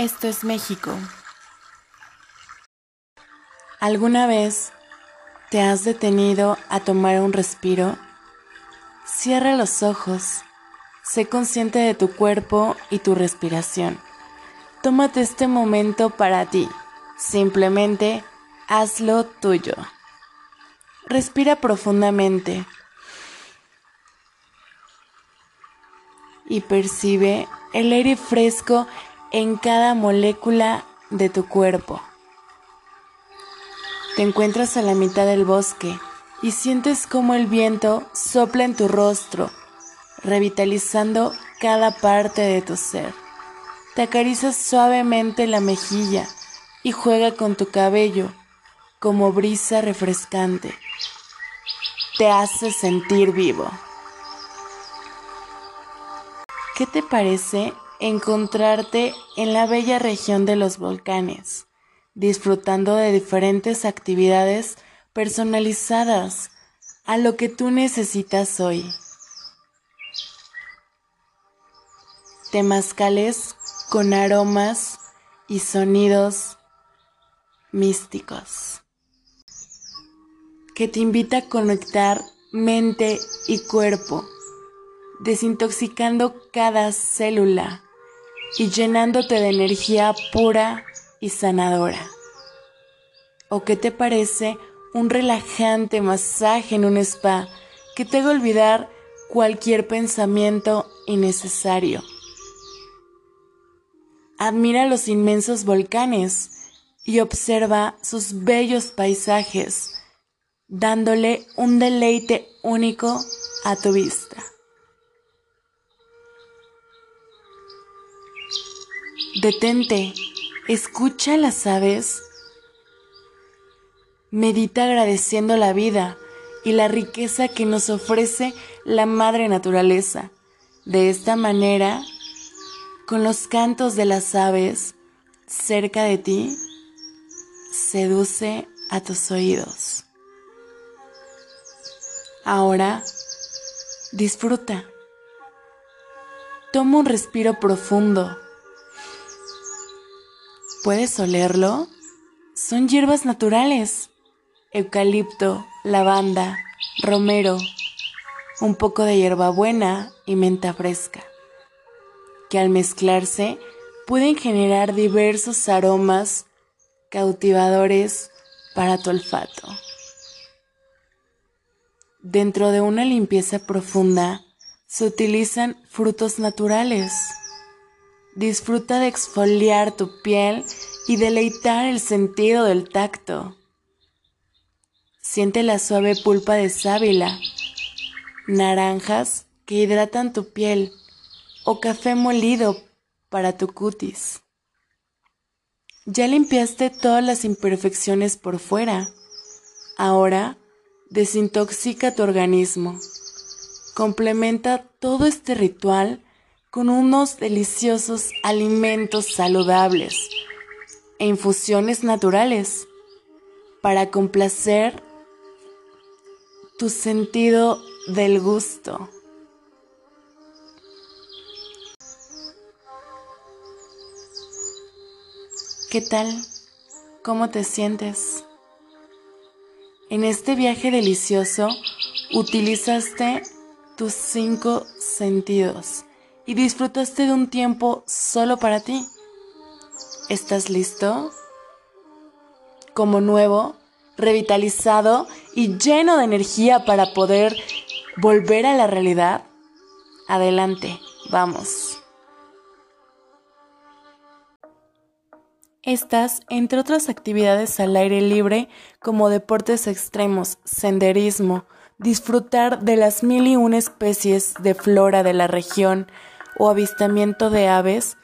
Esto es México. ¿Alguna vez te has detenido a tomar un respiro? Cierra los ojos. Sé consciente de tu cuerpo y tu respiración. Tómate este momento para ti. Simplemente hazlo tuyo. Respira profundamente y percibe el aire fresco en cada molécula de tu cuerpo. Te encuentras a la mitad del bosque y sientes como el viento sopla en tu rostro, revitalizando cada parte de tu ser. Te acaricia suavemente la mejilla y juega con tu cabello como brisa refrescante. Te hace sentir vivo. ¿Qué te parece encontrarte en la bella región de los volcanes, disfrutando de diferentes actividades personalizadas a lo que tú necesitas hoy? Temazcales con aromas y sonidos místicos que te invita a conectar mente y cuerpo desintoxicando cada célula y llenándote de energía pura y sanadora. ¿O qué te parece un relajante masaje en un spa que te haga olvidar cualquier pensamiento innecesario? Admira los inmensos volcanes y observa sus bellos paisajes, dándole un deleite único a tu vista. Detente, escucha las aves, medita agradeciendo la vida y la riqueza que nos ofrece la madre naturaleza. De esta manera, con los cantos de las aves cerca de ti, seduce a tus oídos. Ahora, disfruta. Toma un respiro profundo ¿Puedes olerlo? Son hierbas naturales. Eucalipto, lavanda, romero, un poco de hierbabuena y menta fresca, que al mezclarse pueden generar diversos aromas cautivadores para tu olfato. Dentro de una limpieza profunda se utilizan frutos naturales Disfruta de exfoliar tu piel y deleitar el sentido del tacto. Siente la suave pulpa de sábila, naranjas que hidratan tu piel o café molido para tu cutis. Ya limpiaste todas las imperfecciones por fuera. Ahora desintoxica tu organismo. Complementa todo este ritual con unos deliciosos alimentos saludables e infusiones naturales para complacer tu sentido del gusto. ¿Qué tal? ¿Cómo te sientes? En este viaje delicioso utilizaste tus cinco sentidos y disfrutaste de un tiempo solo para ti. ¿Estás listo? Como nuevo, revitalizado y lleno de energía para poder volver a la realidad. Adelante, vamos. Estas, entre otras actividades al aire libre, como deportes extremos, senderismo, disfrutar de las mil y una especies de flora de la región, o avistamiento de aves,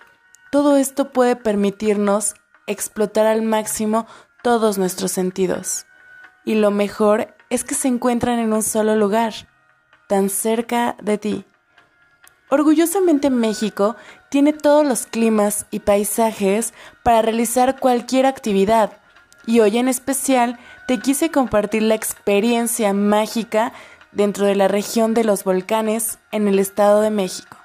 todo esto puede permitirnos explotar al máximo todos nuestros sentidos. Y lo mejor es que se encuentran en un solo lugar, tan cerca de ti. Orgullosamente México tiene todos los climas y paisajes para realizar cualquier actividad, y hoy en especial te quise compartir la experiencia mágica dentro de la región de los volcanes en el Estado de México.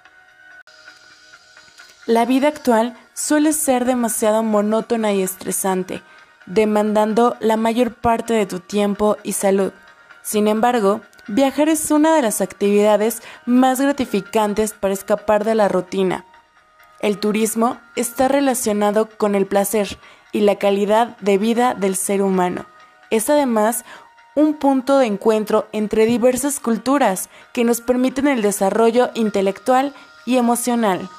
La vida actual suele ser demasiado monótona y estresante, demandando la mayor parte de tu tiempo y salud. Sin embargo, viajar es una de las actividades más gratificantes para escapar de la rutina. El turismo está relacionado con el placer y la calidad de vida del ser humano. Es además un punto de encuentro entre diversas culturas que nos permiten el desarrollo intelectual y emocional.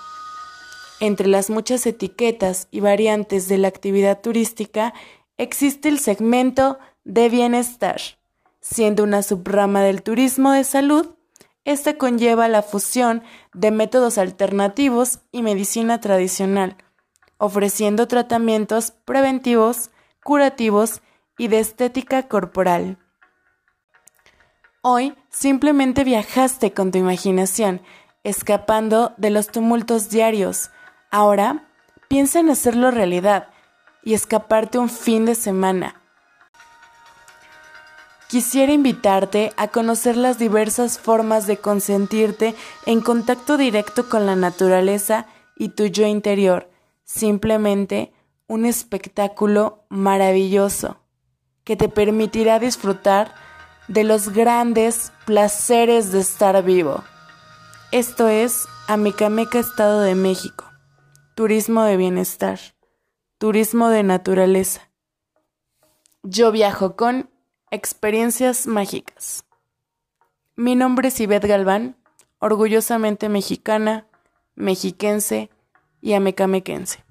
Entre las muchas etiquetas y variantes de la actividad turística existe el segmento de bienestar. Siendo una subrama del turismo de salud, esta conlleva la fusión de métodos alternativos y medicina tradicional, ofreciendo tratamientos preventivos, curativos y de estética corporal. Hoy simplemente viajaste con tu imaginación, escapando de los tumultos diarios. Ahora piensa en hacerlo realidad y escaparte un fin de semana quisiera invitarte a conocer las diversas formas de consentirte en contacto directo con la naturaleza y tu yo interior. Simplemente un espectáculo maravilloso que te permitirá disfrutar de los grandes placeres de estar vivo. Esto es Amicameca Estado de México. Turismo de bienestar. Turismo de naturaleza. Yo viajo con Experiencias mágicas. Mi nombre es Ivette Galván, orgullosamente mexicana, mexiquense y amecamequense.